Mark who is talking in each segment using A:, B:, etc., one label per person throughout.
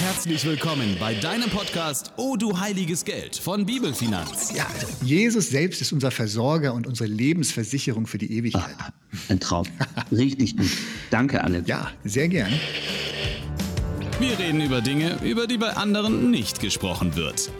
A: Herzlich willkommen bei deinem Podcast Oh du heiliges Geld von Bibelfinanz.
B: Ja, Jesus selbst ist unser Versorger und unsere Lebensversicherung für die Ewigkeit.
C: Ah, ein Traum. Richtig gut. Danke, Alex.
B: Ja, sehr gern.
A: Wir reden über Dinge, über die bei anderen nicht gesprochen wird.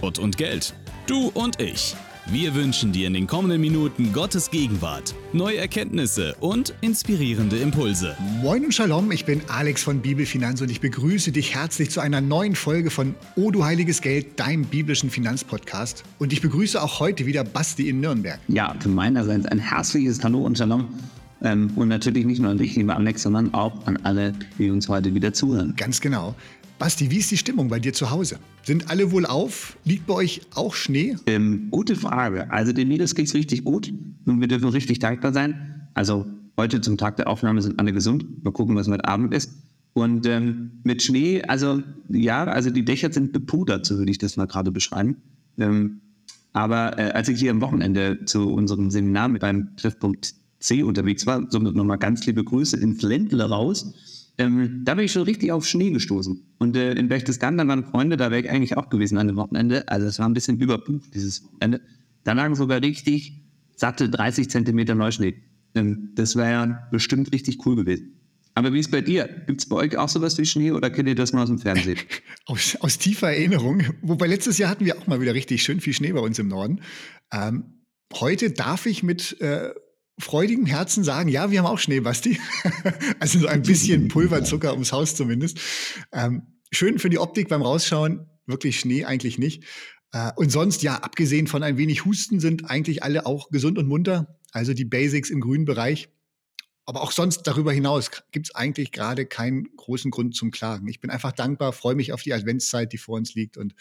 A: Gott und Geld. Du und ich. Wir wünschen dir in den kommenden Minuten Gottes Gegenwart, neue Erkenntnisse und inspirierende Impulse.
B: Moin und Shalom, ich bin Alex von Bibelfinanz und ich begrüße dich herzlich zu einer neuen Folge von O du heiliges Geld, deinem biblischen Finanzpodcast. Und ich begrüße auch heute wieder Basti in Nürnberg.
C: Ja, für meinerseits ein herzliches Hallo und Shalom. Ähm, und natürlich nicht nur an dich, lieber Alex, sondern auch an alle, die uns heute wieder zuhören.
B: Ganz genau. Basti, wie ist die Stimmung bei dir zu Hause? Sind alle wohl auf? Liegt bei euch auch Schnee?
C: Ähm, gute Frage. Also den Mädels geht's richtig gut und wir dürfen richtig dankbar sein. Also heute zum Tag der Aufnahme sind alle gesund. Mal gucken, was heute Abend ist. Und ähm, mit Schnee, also ja, also die Dächer sind bepudert, so würde ich das mal gerade beschreiben. Ähm, aber äh, als ich hier am Wochenende zu unserem Seminar mit beim Treffpunkt C unterwegs war, somit nochmal ganz liebe Grüße ins Ländle raus, ähm, da bin ich schon richtig auf Schnee gestoßen. Und äh, in Berchtesgaden, waren Freunde, da wäre ich eigentlich auch gewesen an dem Wochenende. Also es war ein bisschen überbucht, dieses Wochenende. Da lagen sogar richtig satte 30 Zentimeter Neuschnee. Ähm, das wäre ja bestimmt richtig cool gewesen. Aber wie ist bei dir? Gibt es bei euch auch sowas wie Schnee oder kennt ihr das mal aus dem Fernsehen?
B: aus, aus tiefer Erinnerung. Wobei letztes Jahr hatten wir auch mal wieder richtig schön viel Schnee bei uns im Norden. Ähm, heute darf ich mit äh, freudigem Herzen sagen, ja, wir haben auch Schnee, Basti. also so ein bisschen Pulverzucker ums Haus zumindest. Ähm, schön für die Optik beim Rausschauen, wirklich Schnee eigentlich nicht. Äh, und sonst, ja, abgesehen von ein wenig Husten, sind eigentlich alle auch gesund und munter. Also die Basics im grünen Bereich. Aber auch sonst darüber hinaus gibt es eigentlich gerade keinen großen Grund zum Klagen. Ich bin einfach dankbar, freue mich auf die Adventszeit, die vor uns liegt und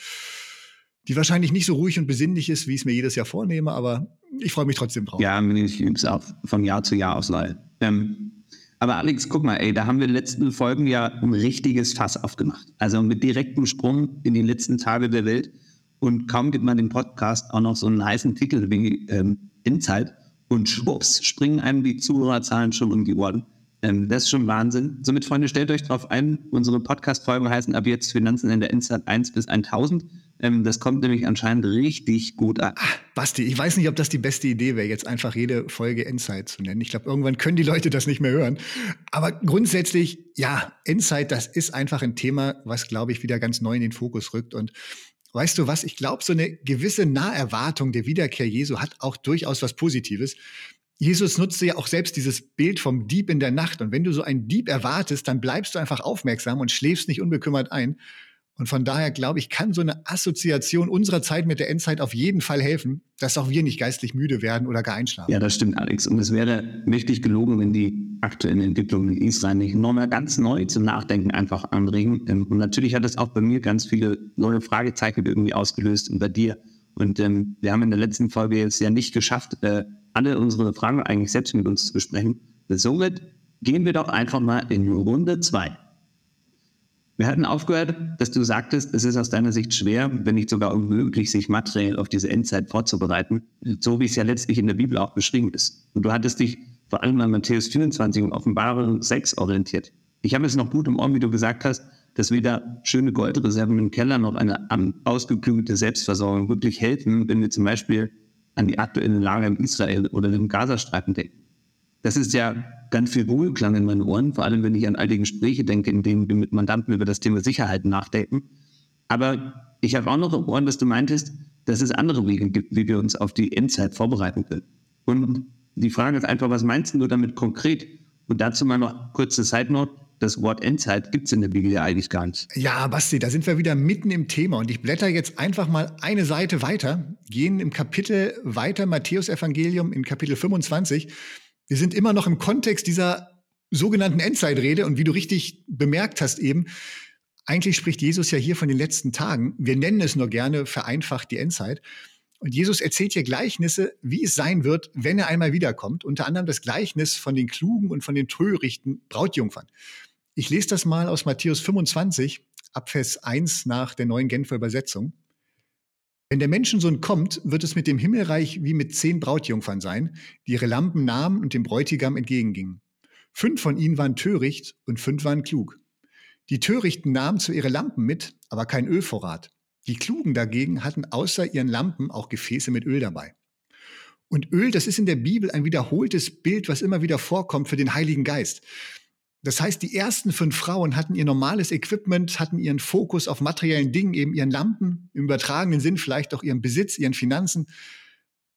B: die wahrscheinlich nicht so ruhig und besinnlich ist, wie ich es mir jedes Jahr vornehme, aber ich freue mich trotzdem drauf.
C: Ja, ich übe es auch von Jahr zu Jahr ausleihe. Ähm, aber Alex, guck mal, ey, da haben wir in den letzten Folgen ja ein richtiges Fass aufgemacht. Also mit direktem Sprung in die letzten Tage der Welt. Und kaum gibt man dem Podcast auch noch so einen heißen Titel wie ähm, Insight. Und schwupps, springen einem die Zuhörerzahlen schon um die Ohren. Ähm, das ist schon Wahnsinn. Somit, Freunde, stellt euch darauf ein, unsere Podcast-Folgen heißen ab jetzt Finanzen in der Insight 1 bis 1000. Ähm, das kommt nämlich anscheinend richtig gut an.
B: Ach, Basti, ich weiß nicht, ob das die beste Idee wäre, jetzt einfach jede Folge Insight zu nennen. Ich glaube, irgendwann können die Leute das nicht mehr hören. Aber grundsätzlich, ja, Insight, das ist einfach ein Thema, was, glaube ich, wieder ganz neu in den Fokus rückt. Und weißt du was? Ich glaube, so eine gewisse Naherwartung der Wiederkehr Jesu hat auch durchaus was Positives. Jesus nutzte ja auch selbst dieses Bild vom Dieb in der Nacht. Und wenn du so einen Dieb erwartest, dann bleibst du einfach aufmerksam und schläfst nicht unbekümmert ein. Und von daher glaube ich, kann so eine Assoziation unserer Zeit mit der Endzeit auf jeden Fall helfen, dass auch wir nicht geistlich müde werden oder gar einschlafen.
C: Ja, das stimmt, Alex. Und es wäre mächtig gelogen, wenn die aktuellen Entwicklungen in Israel nicht nochmal ganz neu zum Nachdenken einfach anregen. Ähm, und natürlich hat es auch bei mir ganz viele neue Fragezeichen irgendwie ausgelöst und bei dir. Und ähm, wir haben in der letzten Folge jetzt ja nicht geschafft, äh, alle unsere Fragen eigentlich selbst mit uns zu besprechen. Somit gehen wir doch einfach mal in Runde zwei. Wir hatten aufgehört, dass du sagtest, es ist aus deiner Sicht schwer, wenn nicht sogar unmöglich, sich materiell auf diese Endzeit vorzubereiten, so wie es ja letztlich in der Bibel auch beschrieben ist. Und du hattest dich vor allem an Matthäus 24 und Offenbarung 6 orientiert. Ich habe es noch gut im Ohr, wie du gesagt hast, dass weder schöne Goldreserven im Keller noch eine ausgeklügelte Selbstversorgung wirklich helfen, wenn wir zum Beispiel an die aktuelle Lage in Israel oder im Gazastreifen denken. Das ist ja ganz viel Wohlklang in meinen Ohren, vor allem wenn ich an all die Gespräche denke, in denen wir mit Mandanten über das Thema Sicherheit nachdenken. Aber ich habe auch noch im Ohren, dass du meintest, dass es andere Wege gibt, wie wir uns auf die Endzeit vorbereiten können. Und die Frage ist einfach, was meinst du damit konkret? Und dazu mal noch kurze Side Note. Das Wort Endzeit gibt es in der Bibel ja eigentlich gar nicht.
B: Ja, Basti, da sind wir wieder mitten im Thema. Und ich blätter jetzt einfach mal eine Seite weiter, gehen im Kapitel weiter, Matthäus Evangelium in Kapitel 25. Wir sind immer noch im Kontext dieser sogenannten Endzeitrede und wie du richtig bemerkt hast eben, eigentlich spricht Jesus ja hier von den letzten Tagen. Wir nennen es nur gerne vereinfacht die Endzeit. Und Jesus erzählt hier Gleichnisse, wie es sein wird, wenn er einmal wiederkommt. Unter anderem das Gleichnis von den klugen und von den törichten Brautjungfern. Ich lese das mal aus Matthäus 25, Abvers 1 nach der neuen Genfer Übersetzung. Wenn der Menschensohn kommt, wird es mit dem Himmelreich wie mit zehn Brautjungfern sein, die ihre Lampen nahmen und dem Bräutigam entgegengingen. Fünf von ihnen waren töricht und fünf waren klug. Die Törichten nahmen zu ihre Lampen mit, aber kein Ölvorrat. Die Klugen dagegen hatten außer ihren Lampen auch Gefäße mit Öl dabei. Und Öl, das ist in der Bibel ein wiederholtes Bild, was immer wieder vorkommt für den Heiligen Geist. Das heißt, die ersten fünf Frauen hatten ihr normales Equipment, hatten ihren Fokus auf materiellen Dingen, eben ihren Lampen, im übertragenen Sinn vielleicht auch ihren Besitz, ihren Finanzen.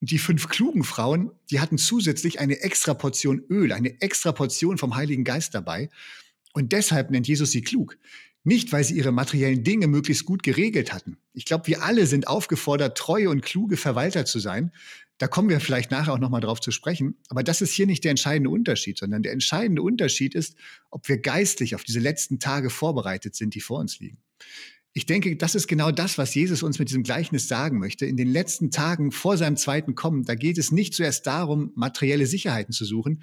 B: Und die fünf klugen Frauen, die hatten zusätzlich eine extra Portion Öl, eine extra Portion vom Heiligen Geist dabei. Und deshalb nennt Jesus sie klug. Nicht, weil sie ihre materiellen Dinge möglichst gut geregelt hatten. Ich glaube, wir alle sind aufgefordert, treue und kluge Verwalter zu sein. Da kommen wir vielleicht nachher auch nochmal drauf zu sprechen. Aber das ist hier nicht der entscheidende Unterschied, sondern der entscheidende Unterschied ist, ob wir geistlich auf diese letzten Tage vorbereitet sind, die vor uns liegen. Ich denke, das ist genau das, was Jesus uns mit diesem Gleichnis sagen möchte. In den letzten Tagen vor seinem zweiten Kommen, da geht es nicht zuerst darum, materielle Sicherheiten zu suchen,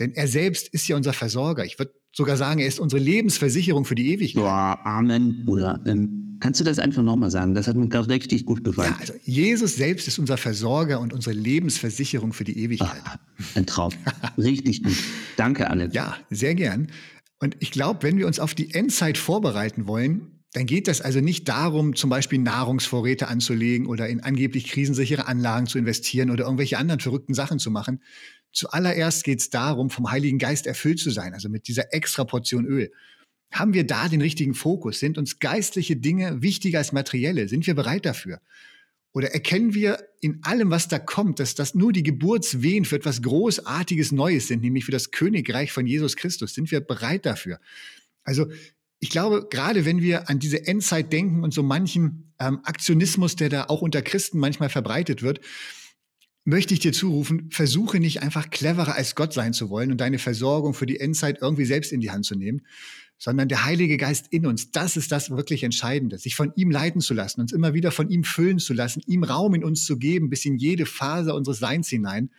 B: denn er selbst ist ja unser Versorger. Ich würde sogar sagen, er ist unsere Lebensversicherung für die Ewigkeit.
C: Boah, Amen, Bruder. Ähm, kannst du das einfach nochmal sagen? Das hat mir gerade richtig gut gefallen. Ja,
B: also Jesus selbst ist unser Versorger und unsere Lebensversicherung für die Ewigkeit. Ach,
C: ein Traum. richtig gut. Danke, Alex.
B: Ja, sehr gern. Und ich glaube, wenn wir uns auf die Endzeit vorbereiten wollen, dann geht das also nicht darum, zum Beispiel Nahrungsvorräte anzulegen oder in angeblich krisensichere Anlagen zu investieren oder irgendwelche anderen verrückten Sachen zu machen. Zuallererst geht es darum, vom Heiligen Geist erfüllt zu sein, also mit dieser extra Portion Öl. Haben wir da den richtigen Fokus? Sind uns geistliche Dinge wichtiger als materielle? Sind wir bereit dafür? Oder erkennen wir in allem, was da kommt, dass das nur die Geburtswehen für etwas Großartiges Neues sind, nämlich für das Königreich von Jesus Christus? Sind wir bereit dafür? Also ich glaube, gerade wenn wir an diese Endzeit denken und so manchen ähm, Aktionismus, der da auch unter Christen manchmal verbreitet wird, möchte ich dir zurufen, versuche nicht einfach cleverer als Gott sein zu wollen und deine Versorgung für die Endzeit irgendwie selbst in die Hand zu nehmen, sondern der Heilige Geist in uns, das ist das wirklich Entscheidende, sich von ihm leiten zu lassen, uns immer wieder von ihm füllen zu lassen, ihm Raum in uns zu geben, bis in jede Phase unseres Seins hinein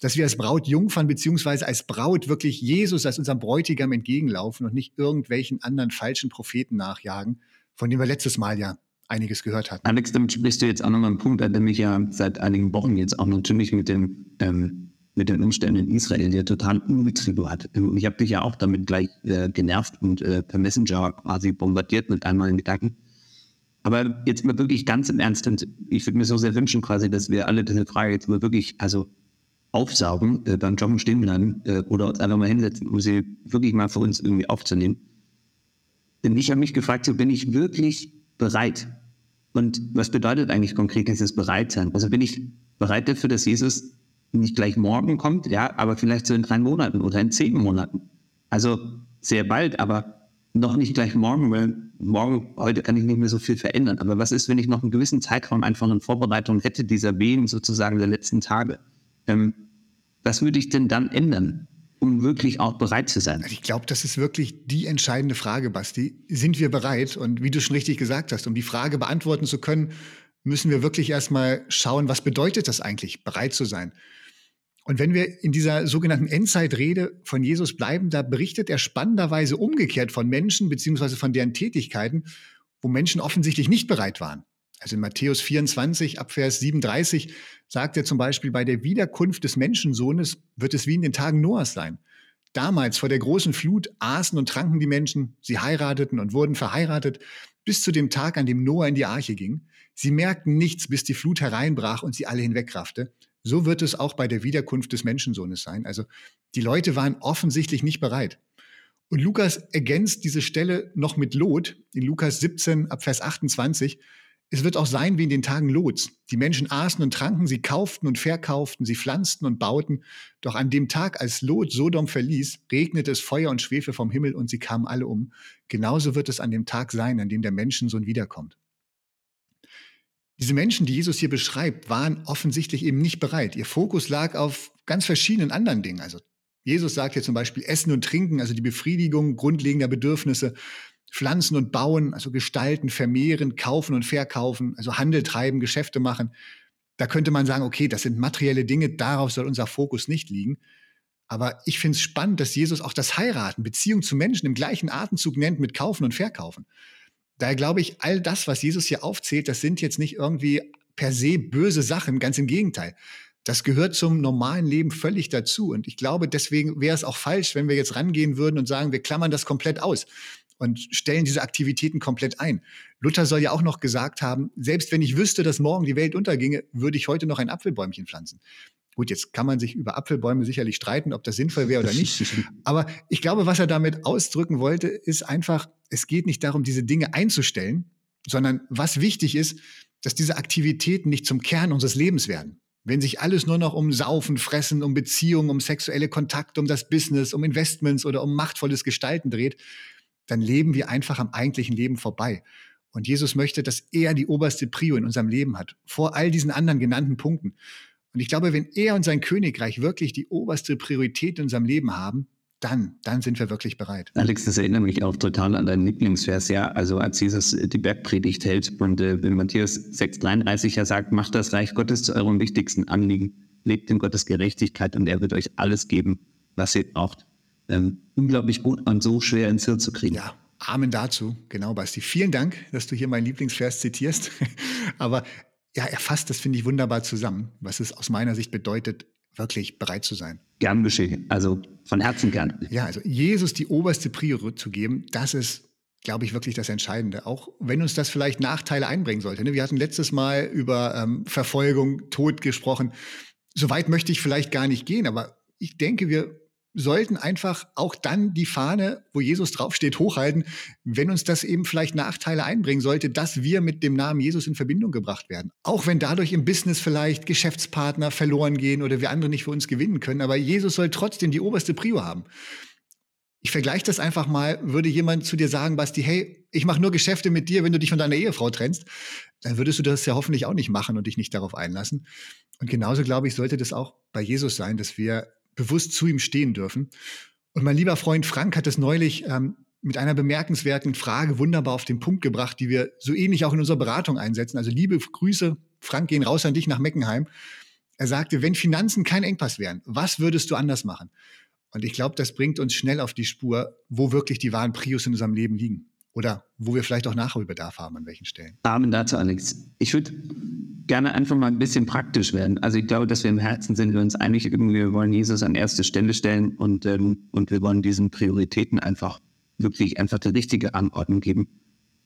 B: dass wir als Braut Jungfern beziehungsweise als Braut wirklich Jesus als unserem Bräutigam entgegenlaufen und nicht irgendwelchen anderen falschen Propheten nachjagen, von denen wir letztes Mal ja einiges gehört hatten.
C: Alex, damit sprichst du jetzt auch nochmal einen Punkt an, der mich ja seit einigen Wochen jetzt auch natürlich mit dem ähm, mit den Umständen in Israel, der total umgetrieben hat. Ich habe dich ja auch damit gleich äh, genervt und äh, per Messenger quasi bombardiert mit einmal in Gedanken. Aber jetzt mal wirklich ganz im Ernst, und ich würde mir so sehr wünschen, quasi, dass wir alle diese Frage jetzt mal wirklich, also aufsaugen, äh, beim Joggen stehen bleiben äh, oder uns einfach mal hinsetzen, um sie wirklich mal für uns irgendwie aufzunehmen. Denn ich habe mich gefragt, so bin ich wirklich bereit? Und was bedeutet eigentlich konkret dieses Bereitsein? Also bin ich bereit dafür, dass Jesus nicht gleich morgen kommt, ja, aber vielleicht so in drei Monaten oder in zehn Monaten. Also sehr bald, aber noch nicht gleich morgen, weil morgen, heute kann ich nicht mehr so viel verändern. Aber was ist, wenn ich noch einen gewissen Zeitraum einfach in Vorbereitung hätte, dieser Wehen sozusagen der letzten Tage? Ähm, was würde ich denn dann ändern, um wirklich auch bereit zu sein?
B: Also ich glaube, das ist wirklich die entscheidende Frage, Basti. Sind wir bereit? Und wie du schon richtig gesagt hast, um die Frage beantworten zu können, müssen wir wirklich erstmal schauen, was bedeutet das eigentlich, bereit zu sein? Und wenn wir in dieser sogenannten Endzeitrede von Jesus bleiben, da berichtet er spannenderweise umgekehrt von Menschen beziehungsweise von deren Tätigkeiten, wo Menschen offensichtlich nicht bereit waren. Also in Matthäus 24, Abvers 37 sagt er zum Beispiel, bei der Wiederkunft des Menschensohnes wird es wie in den Tagen Noahs sein. Damals vor der großen Flut aßen und tranken die Menschen, sie heirateten und wurden verheiratet, bis zu dem Tag, an dem Noah in die Arche ging. Sie merkten nichts, bis die Flut hereinbrach und sie alle hinwegraffte. So wird es auch bei der Wiederkunft des Menschensohnes sein. Also die Leute waren offensichtlich nicht bereit. Und Lukas ergänzt diese Stelle noch mit Lot in Lukas 17 ab Vers 28. Es wird auch sein wie in den Tagen Lots. Die Menschen aßen und tranken, sie kauften und verkauften, sie pflanzten und bauten. Doch an dem Tag, als Lot Sodom verließ, regnete es Feuer und Schwefel vom Himmel und sie kamen alle um. Genauso wird es an dem Tag sein, an dem der Menschensohn wiederkommt. Diese Menschen, die Jesus hier beschreibt, waren offensichtlich eben nicht bereit. Ihr Fokus lag auf ganz verschiedenen anderen Dingen. Also Jesus sagt hier zum Beispiel Essen und Trinken, also die Befriedigung grundlegender Bedürfnisse. Pflanzen und bauen, also gestalten, vermehren, kaufen und verkaufen, also Handel treiben, Geschäfte machen. Da könnte man sagen, okay, das sind materielle Dinge, darauf soll unser Fokus nicht liegen. Aber ich finde es spannend, dass Jesus auch das Heiraten, Beziehung zu Menschen im gleichen Atemzug nennt mit Kaufen und Verkaufen. Daher glaube ich, all das, was Jesus hier aufzählt, das sind jetzt nicht irgendwie per se böse Sachen, ganz im Gegenteil. Das gehört zum normalen Leben völlig dazu. Und ich glaube, deswegen wäre es auch falsch, wenn wir jetzt rangehen würden und sagen, wir klammern das komplett aus und stellen diese Aktivitäten komplett ein. Luther soll ja auch noch gesagt haben, selbst wenn ich wüsste, dass morgen die Welt unterginge, würde ich heute noch ein Apfelbäumchen pflanzen. Gut, jetzt kann man sich über Apfelbäume sicherlich streiten, ob das sinnvoll wäre oder nicht. Aber ich glaube, was er damit ausdrücken wollte, ist einfach, es geht nicht darum, diese Dinge einzustellen, sondern was wichtig ist, dass diese Aktivitäten nicht zum Kern unseres Lebens werden. Wenn sich alles nur noch um Saufen, Fressen, um Beziehungen, um sexuelle Kontakte, um das Business, um Investments oder um machtvolles Gestalten dreht, dann leben wir einfach am eigentlichen Leben vorbei. Und Jesus möchte, dass er die oberste Prio in unserem Leben hat, vor all diesen anderen genannten Punkten. Und ich glaube, wenn er und sein Königreich wirklich die oberste Priorität in unserem Leben haben, dann, dann sind wir wirklich bereit.
C: Alex, das erinnert mich auch total an deinen Lieblingsvers, ja. Also als Jesus die Bergpredigt hält und äh, in Matthäus 6,33 ja sagt, macht das Reich Gottes zu eurem wichtigsten Anliegen, lebt in Gottes Gerechtigkeit und er wird euch alles geben, was ihr braucht. Ähm, unglaublich gut und so schwer ins Hirn zu kriegen.
B: Ja, Amen dazu. Genau, Basti. Vielen Dank, dass du hier meinen Lieblingsvers zitierst. Aber ja, er fasst das, finde ich, wunderbar zusammen, was es aus meiner Sicht bedeutet, wirklich bereit zu sein.
C: Gern geschehen. Also von Herzen gern.
B: Ja, also Jesus die oberste Priorität zu geben, das ist, glaube ich, wirklich das Entscheidende. Auch wenn uns das vielleicht Nachteile einbringen sollte. Ne? Wir hatten letztes Mal über ähm, Verfolgung, Tod gesprochen. So weit möchte ich vielleicht gar nicht gehen, aber ich denke, wir sollten einfach auch dann die Fahne, wo Jesus draufsteht, hochhalten, wenn uns das eben vielleicht Nachteile einbringen sollte, dass wir mit dem Namen Jesus in Verbindung gebracht werden. Auch wenn dadurch im Business vielleicht Geschäftspartner verloren gehen oder wir andere nicht für uns gewinnen können, aber Jesus soll trotzdem die oberste Prio haben. Ich vergleiche das einfach mal, würde jemand zu dir sagen, Basti, hey, ich mache nur Geschäfte mit dir, wenn du dich von deiner Ehefrau trennst, dann würdest du das ja hoffentlich auch nicht machen und dich nicht darauf einlassen. Und genauso, glaube ich, sollte das auch bei Jesus sein, dass wir bewusst zu ihm stehen dürfen. Und mein lieber Freund Frank hat es neulich ähm, mit einer bemerkenswerten Frage wunderbar auf den Punkt gebracht, die wir so ähnlich auch in unserer Beratung einsetzen. Also liebe Grüße, Frank, gehen raus an dich nach Meckenheim. Er sagte, wenn Finanzen kein Engpass wären, was würdest du anders machen? Und ich glaube, das bringt uns schnell auf die Spur, wo wirklich die wahren Prios in unserem Leben liegen. Oder wo wir vielleicht auch Nachholbedarf haben, an welchen Stellen.
C: Amen dazu, Alex. Ich würde gerne einfach mal ein bisschen praktisch werden. Also ich glaube, dass wir im Herzen sind wir uns einig, wir wollen Jesus an erste Stelle stellen und, ähm, und wir wollen diesen Prioritäten einfach wirklich einfach die richtige Anordnung geben.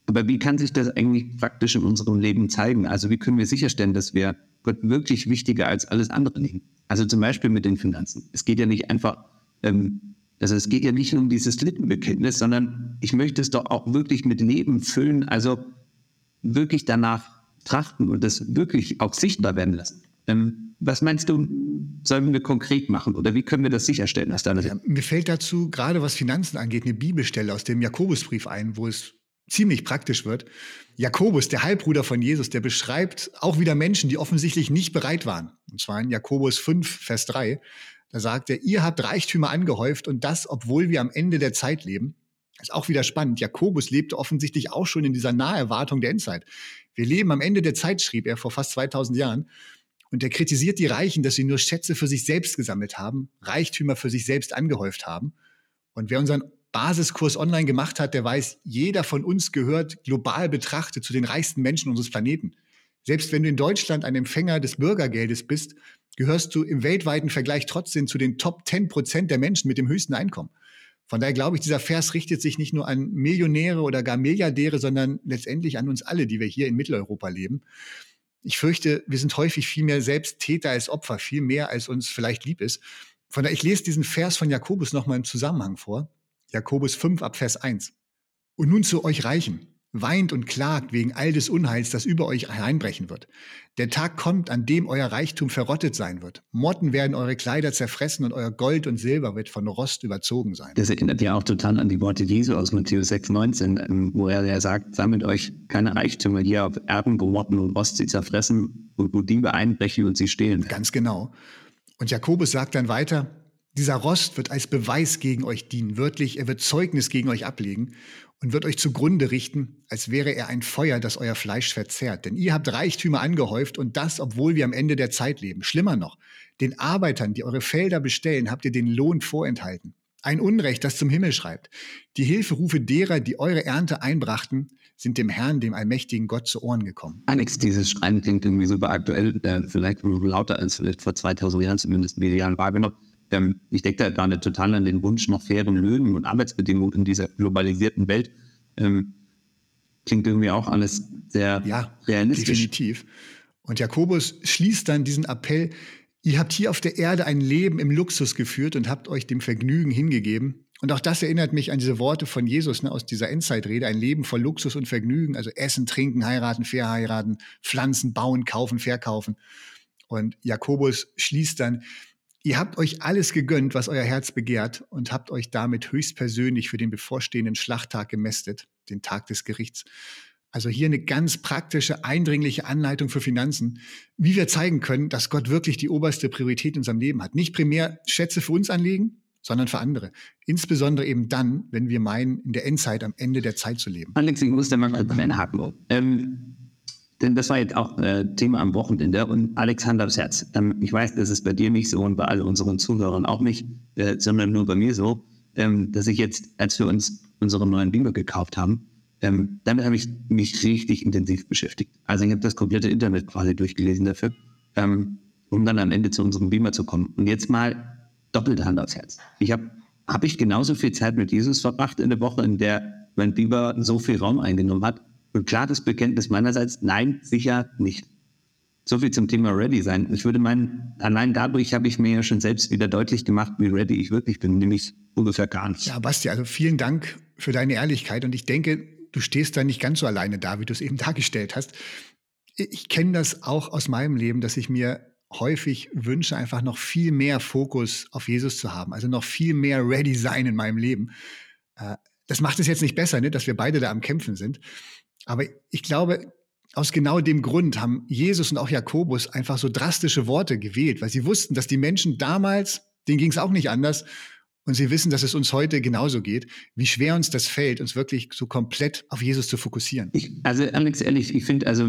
C: Aber wie kann sich das eigentlich praktisch in unserem Leben zeigen? Also wie können wir sicherstellen, dass wir Gott wirklich wichtiger als alles andere nehmen? Also zum Beispiel mit den Finanzen. Es geht ja nicht einfach ähm, also es geht ja nicht nur um dieses Lippenbekenntnis, sondern ich möchte es doch auch wirklich mit Leben füllen, also wirklich danach trachten und das wirklich auch sichtbar werden lassen. Ähm, was meinst du, sollen wir konkret machen oder wie können wir das sicherstellen? Dass da
B: ja, mir fällt dazu, gerade was Finanzen angeht, eine Bibelstelle aus dem Jakobusbrief ein, wo es ziemlich praktisch wird. Jakobus, der Halbbruder von Jesus, der beschreibt auch wieder Menschen, die offensichtlich nicht bereit waren. Und zwar in Jakobus 5, Vers 3. Da sagt er, ihr habt Reichtümer angehäuft und das, obwohl wir am Ende der Zeit leben. Ist auch wieder spannend. Jakobus lebte offensichtlich auch schon in dieser Naherwartung der Endzeit. Wir leben am Ende der Zeit, schrieb er vor fast 2000 Jahren. Und er kritisiert die Reichen, dass sie nur Schätze für sich selbst gesammelt haben, Reichtümer für sich selbst angehäuft haben. Und wer unseren Basiskurs online gemacht hat, der weiß, jeder von uns gehört global betrachtet zu den reichsten Menschen unseres Planeten. Selbst wenn du in Deutschland ein Empfänger des Bürgergeldes bist, gehörst du im weltweiten Vergleich trotzdem zu den Top 10 Prozent der Menschen mit dem höchsten Einkommen. Von daher glaube ich, dieser Vers richtet sich nicht nur an Millionäre oder gar Milliardäre, sondern letztendlich an uns alle, die wir hier in Mitteleuropa leben. Ich fürchte, wir sind häufig viel mehr selbst Täter als Opfer, viel mehr als uns vielleicht lieb ist. Von daher, ich lese diesen Vers von Jakobus nochmal im Zusammenhang vor. Jakobus 5 ab Vers 1. Und nun zu euch Reichen weint und klagt wegen all des Unheils, das über euch hereinbrechen wird. Der Tag kommt, an dem euer Reichtum verrottet sein wird. Motten werden eure Kleider zerfressen und euer Gold und Silber wird von Rost überzogen sein.
C: Das erinnert ja auch total an die Worte Jesu aus Matthäus 6, 19, ähm, wo er ja sagt, sammelt euch keine Reichtümer hier auf Erden, wo Motten und Rost sie zerfressen und wo Diebe einbrechen und sie stehlen.
B: Ganz genau. Und Jakobus sagt dann weiter, dieser Rost wird als Beweis gegen euch dienen, wörtlich, er wird Zeugnis gegen euch ablegen und wird euch zugrunde richten, als wäre er ein Feuer, das euer Fleisch verzehrt. Denn ihr habt Reichtümer angehäuft und das, obwohl wir am Ende der Zeit leben. Schlimmer noch, den Arbeitern, die eure Felder bestellen, habt ihr den Lohn vorenthalten. Ein Unrecht, das zum Himmel schreibt. Die Hilferufe derer, die eure Ernte einbrachten, sind dem Herrn, dem allmächtigen Gott zu Ohren gekommen.
C: Alex, dieses Schreien klingt irgendwie super aktuell, äh, vielleicht lauter als vielleicht vor 2000 Jahren zumindest medial wahrgenommen. Ähm, ich denke da gerade total an den Wunsch nach fairen Löhnen und Arbeitsbedingungen in dieser globalisierten Welt. Ähm, klingt irgendwie auch alles sehr ja, realistisch.
B: Definitiv. Und Jakobus schließt dann diesen Appell, ihr habt hier auf der Erde ein Leben im Luxus geführt und habt euch dem Vergnügen hingegeben. Und auch das erinnert mich an diese Worte von Jesus ne, aus dieser Endzeitrede, ein Leben voll Luxus und Vergnügen, also Essen, Trinken, Heiraten, Verheiraten, Pflanzen, Bauen, Kaufen, Verkaufen. Und Jakobus schließt dann, ihr habt euch alles gegönnt, was euer Herz begehrt und habt euch damit höchstpersönlich für den bevorstehenden Schlachttag gemästet, den Tag des Gerichts. Also hier eine ganz praktische, eindringliche Anleitung für Finanzen, wie wir zeigen können, dass Gott wirklich die oberste Priorität in unserem Leben hat. Nicht primär Schätze für uns anlegen, sondern für andere. Insbesondere eben dann, wenn wir meinen, in der Endzeit am Ende der Zeit zu leben.
C: Alex, ich muss da mal einhaken. Ähm, denn das war jetzt auch äh, Thema am Wochenende und Alexander aufs Herz. Ähm, ich weiß, das ist bei dir nicht so und bei all unseren Zuhörern auch nicht, äh, sondern nur bei mir so, ähm, dass ich jetzt, als wir uns unseren neuen Beamer gekauft haben, ähm, damit habe ich mich richtig intensiv beschäftigt. Also ich habe das komplette Internet quasi durchgelesen dafür, ähm, um dann am Ende zu unserem Beamer zu kommen. Und jetzt mal doppelte Hand aufs Herz. Ich habe hab ich genauso viel Zeit mit Jesus verbracht in der Woche, in der mein Beamer so viel Raum eingenommen hat. Und klar das Bekenntnis meinerseits, nein, sicher nicht. So viel zum Thema Ready sein. Ich würde meinen, allein dadurch habe ich mir ja schon selbst wieder deutlich gemacht, wie ready ich wirklich bin, nämlich ungefähr gar nicht.
B: Ja, Basti, also vielen Dank für deine Ehrlichkeit und ich denke, du stehst da nicht ganz so alleine da, wie du es eben dargestellt hast. Ich kenne das auch aus meinem Leben, dass ich mir häufig wünsche, einfach noch viel mehr Fokus auf Jesus zu haben, also noch viel mehr ready sein in meinem Leben. Äh, das macht es jetzt nicht besser, ne, dass wir beide da am Kämpfen sind. Aber ich glaube, aus genau dem Grund haben Jesus und auch Jakobus einfach so drastische Worte gewählt, weil sie wussten, dass die Menschen damals, denen ging es auch nicht anders, und sie wissen, dass es uns heute genauso geht, wie schwer uns das fällt, uns wirklich so komplett auf Jesus zu fokussieren.
C: Ich, also Alex, ehrlich, ich finde, also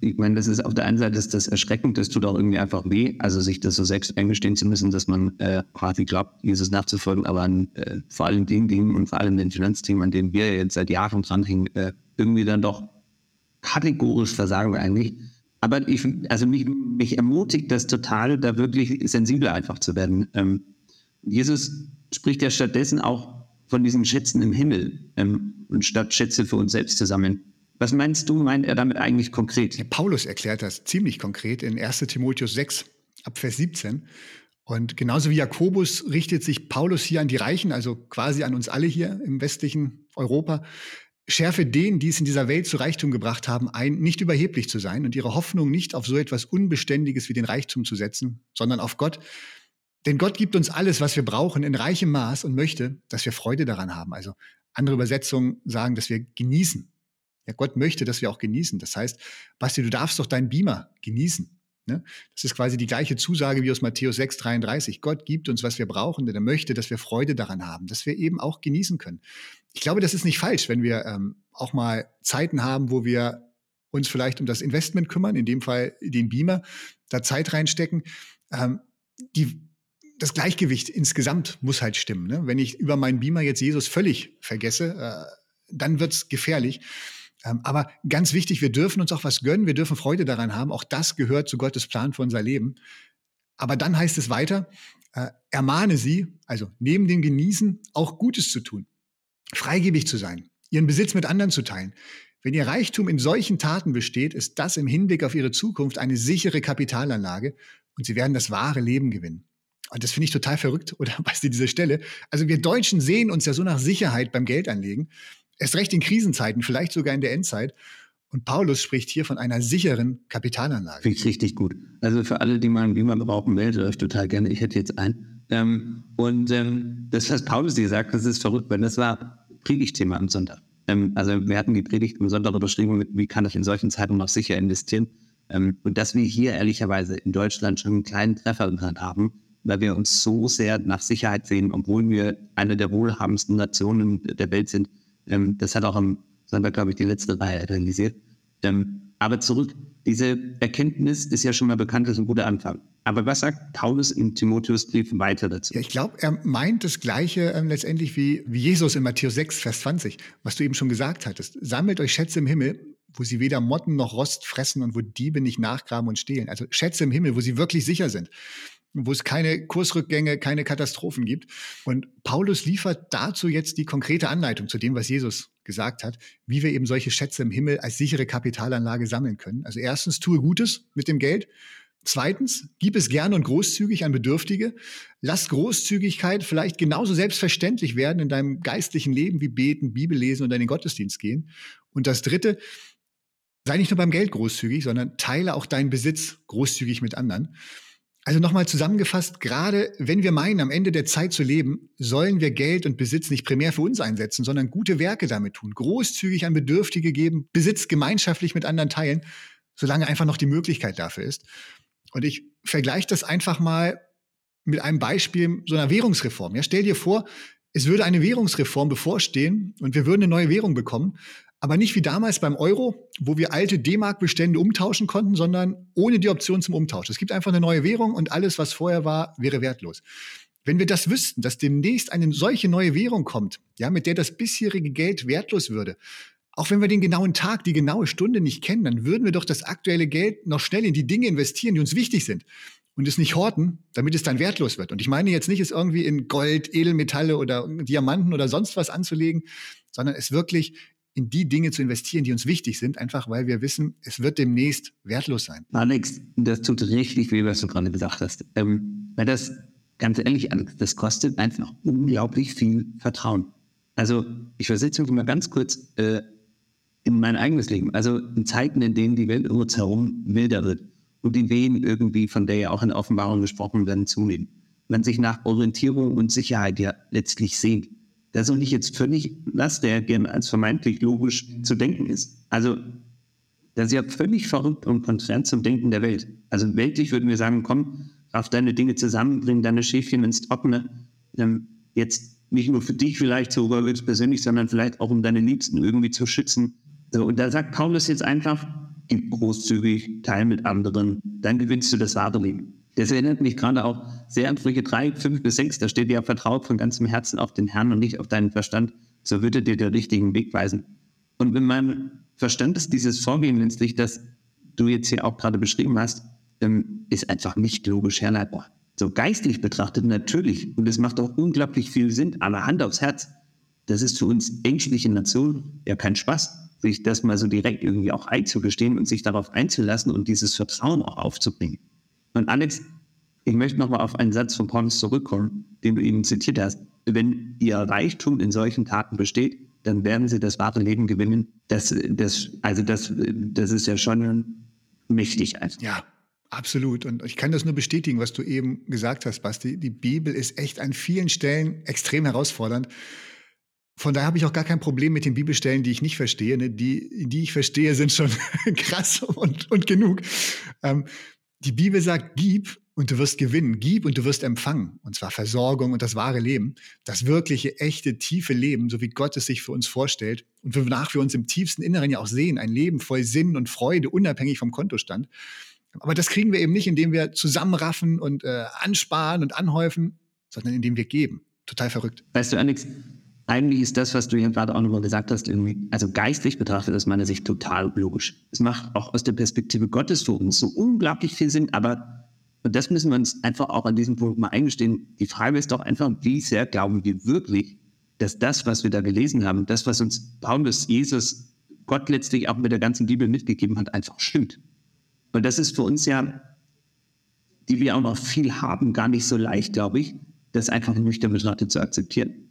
C: ich meine, das ist auf der einen Seite ist das erschreckend, das tut auch irgendwie einfach weh, also sich das so selbst eingestehen zu müssen, dass man äh, quasi glaubt, Jesus nachzufolgen, aber an äh, vor allem den Dingen und vor allem den Finanzthemen, an denen wir jetzt seit Jahren dranhängen, äh, irgendwie dann doch kategorisch versagen wir eigentlich. Aber ich, also mich, mich ermutigt das total, da wirklich sensibel einfach zu werden. Ähm, Jesus spricht ja stattdessen auch von diesen Schätzen im Himmel ähm, und statt Schätze für uns selbst zu sammeln. Was meinst du, meint er damit eigentlich konkret?
B: Ja, Paulus erklärt das ziemlich konkret in 1 Timotheus 6 ab Vers 17. Und genauso wie Jakobus richtet sich Paulus hier an die Reichen, also quasi an uns alle hier im westlichen Europa. Schärfe denen, die es in dieser Welt zu Reichtum gebracht haben, ein, nicht überheblich zu sein und ihre Hoffnung nicht auf so etwas Unbeständiges wie den Reichtum zu setzen, sondern auf Gott. Denn Gott gibt uns alles, was wir brauchen, in reichem Maß und möchte, dass wir Freude daran haben. Also andere Übersetzungen sagen, dass wir genießen, ja, Gott möchte, dass wir auch genießen. Das heißt, Basti, du darfst doch deinen Beamer genießen. Ne? Das ist quasi die gleiche Zusage wie aus Matthäus 6, 33. Gott gibt uns, was wir brauchen, denn er möchte, dass wir Freude daran haben, dass wir eben auch genießen können. Ich glaube, das ist nicht falsch, wenn wir ähm, auch mal Zeiten haben, wo wir uns vielleicht um das Investment kümmern, in dem Fall den Beamer, da Zeit reinstecken. Ähm, die, das Gleichgewicht insgesamt muss halt stimmen. Ne? Wenn ich über meinen Beamer jetzt Jesus völlig vergesse, äh, dann wird's gefährlich. Ähm, aber ganz wichtig, wir dürfen uns auch was gönnen, wir dürfen Freude daran haben. Auch das gehört zu Gottes Plan für unser Leben. Aber dann heißt es weiter, äh, ermahne sie, also neben dem Genießen auch Gutes zu tun, freigebig zu sein, ihren Besitz mit anderen zu teilen. Wenn ihr Reichtum in solchen Taten besteht, ist das im Hinblick auf ihre Zukunft eine sichere Kapitalanlage und sie werden das wahre Leben gewinnen. Und das finde ich total verrückt, oder was die diese Stelle? Also wir Deutschen sehen uns ja so nach Sicherheit beim Geldanlegen. Erst recht in Krisenzeiten, vielleicht sogar in der Endzeit. Und Paulus spricht hier von einer sicheren Kapitalanlage.
C: Finde ich richtig gut. Also für alle, die mal einen Beamer brauchen, meldet euch total gerne. Ich hätte jetzt einen. Ähm, und ähm, das, was Paulus hier sagt, das ist verrückt, weil das war Predigtthema am Sonntag. Ähm, also wir hatten die Predigt am Sonntag überschrieben wie kann ich in solchen Zeiten noch sicher investieren. Ähm, und dass wir hier ehrlicherweise in Deutschland schon einen kleinen Treffer dran haben, weil wir uns so sehr nach Sicherheit sehen, obwohl wir eine der wohlhabendsten Nationen der Welt sind, ähm, das hat auch am Sonntag, glaube ich, die letzte Reihe realisiert. Ähm, aber zurück, diese Erkenntnis ist ja schon mal bekannt, das ist ein guter Anfang. Aber was sagt Paulus im Timotheusbrief weiter dazu?
B: Ja, ich glaube, er meint das Gleiche ähm, letztendlich wie, wie Jesus in Matthäus 6, Vers 20, was du eben schon gesagt hattest. Sammelt euch Schätze im Himmel, wo sie weder Motten noch Rost fressen und wo Diebe nicht nachgraben und stehlen. Also Schätze im Himmel, wo sie wirklich sicher sind. Wo es keine Kursrückgänge, keine Katastrophen gibt. Und Paulus liefert dazu jetzt die konkrete Anleitung zu dem, was Jesus gesagt hat, wie wir eben solche Schätze im Himmel als sichere Kapitalanlage sammeln können. Also erstens, tue Gutes mit dem Geld. Zweitens, gib es gerne und großzügig an Bedürftige. Lass Großzügigkeit vielleicht genauso selbstverständlich werden in deinem geistlichen Leben wie Beten, Bibel lesen und in den Gottesdienst gehen. Und das Dritte, sei nicht nur beim Geld großzügig, sondern teile auch deinen Besitz großzügig mit anderen. Also nochmal zusammengefasst, gerade wenn wir meinen, am Ende der Zeit zu leben, sollen wir Geld und Besitz nicht primär für uns einsetzen, sondern gute Werke damit tun, großzügig an Bedürftige geben, Besitz gemeinschaftlich mit anderen teilen, solange einfach noch die Möglichkeit dafür ist. Und ich vergleiche das einfach mal mit einem Beispiel so einer Währungsreform. Ja, stell dir vor, es würde eine Währungsreform bevorstehen und wir würden eine neue Währung bekommen. Aber nicht wie damals beim Euro, wo wir alte D-Mark-Bestände umtauschen konnten, sondern ohne die Option zum Umtausch. Es gibt einfach eine neue Währung und alles, was vorher war, wäre wertlos. Wenn wir das wüssten, dass demnächst eine solche neue Währung kommt, ja, mit der das bisherige Geld wertlos würde, auch wenn wir den genauen Tag, die genaue Stunde nicht kennen, dann würden wir doch das aktuelle Geld noch schnell in die Dinge investieren, die uns wichtig sind und es nicht horten, damit es dann wertlos wird. Und ich meine jetzt nicht, es irgendwie in Gold, Edelmetalle oder Diamanten oder sonst was anzulegen, sondern es wirklich in die Dinge zu investieren, die uns wichtig sind, einfach weil wir wissen, es wird demnächst wertlos sein.
C: Alex, das tut richtig weh, was du gerade gesagt hast. Ähm, weil das, ganz ehrlich, Alex, das kostet einfach unglaublich viel Vertrauen. Also, ich versetze mich mal ganz kurz äh, in mein eigenes Leben. Also in Zeiten, in denen die Welt um uns herum wilder wird und die Wehen irgendwie, von der ja auch in Offenbarung gesprochen werden, zunehmen. Man sich nach Orientierung und Sicherheit ja letztlich sehnt das soll nicht jetzt völlig was, der gern als vermeintlich logisch zu denken ist. Also, das ist ja völlig verrückt und konträr zum Denken der Welt. Also, weltlich würden wir sagen, komm, raff deine Dinge zusammen, bring deine Schäfchen ins Trockene. Ähm, jetzt nicht nur für dich vielleicht sogar persönlich, sondern vielleicht auch um deine Liebsten irgendwie zu schützen. So, und da sagt Paulus jetzt einfach, gib großzügig, teil mit anderen, dann gewinnst du das wahre Leben. Das erinnert mich gerade auch sehr an Sprüche 3, 5 bis 6. Da steht ja, vertraut von ganzem Herzen auf den Herrn und nicht auf deinen Verstand. So wird er dir den richtigen Weg weisen. Und wenn man Verstand ist dieses Vorgehen letztlich, das du jetzt hier auch gerade beschrieben hast, ähm, ist einfach nicht logisch herleitbar. So geistlich betrachtet natürlich, und es macht auch unglaublich viel Sinn, aber Hand aufs Herz, das ist für uns ängstliche Nationen ja kein Spaß, sich das mal so direkt irgendwie auch einzugestehen und sich darauf einzulassen und dieses Vertrauen auch aufzubringen. Und Alex, ich möchte nochmal auf einen Satz von Paulus zurückkommen, den du eben zitiert hast. Wenn ihr Reichtum in solchen Taten besteht, dann werden sie das wahre Leben gewinnen. Das, das, also das, das ist ja schon mächtig.
B: Also. Ja, absolut. Und ich kann das nur bestätigen, was du eben gesagt hast, Basti. Die Bibel ist echt an vielen Stellen extrem herausfordernd. Von daher habe ich auch gar kein Problem mit den Bibelstellen, die ich nicht verstehe. Ne? Die, die ich verstehe, sind schon krass und, und genug. Ähm, die Bibel sagt, gib und du wirst gewinnen, gib und du wirst empfangen. Und zwar Versorgung und das wahre Leben, das wirkliche, echte, tiefe Leben, so wie Gott es sich für uns vorstellt und wonach wir uns im tiefsten Inneren ja auch sehen, ein Leben voll Sinn und Freude, unabhängig vom Kontostand. Aber das kriegen wir eben nicht, indem wir zusammenraffen und äh, ansparen und anhäufen, sondern indem wir geben. Total verrückt.
C: Weißt du, Alex, eigentlich ist das, was du hier gerade auch nochmal gesagt hast, irgendwie, also geistlich betrachtet aus meiner Sicht total logisch. Es macht auch aus der Perspektive Gottes für uns so unglaublich viel Sinn, aber und das müssen wir uns einfach auch an diesem Punkt mal eingestehen. Die Frage ist doch einfach, wie sehr glauben wir wirklich, dass das, was wir da gelesen haben, das, was uns Paulus, Jesus, Gott letztlich auch mit der ganzen Bibel mitgegeben hat, einfach stimmt. Und das ist für uns ja, die wir auch noch viel haben, gar nicht so leicht, glaube ich, das einfach nüchtern betrachtet zu akzeptieren.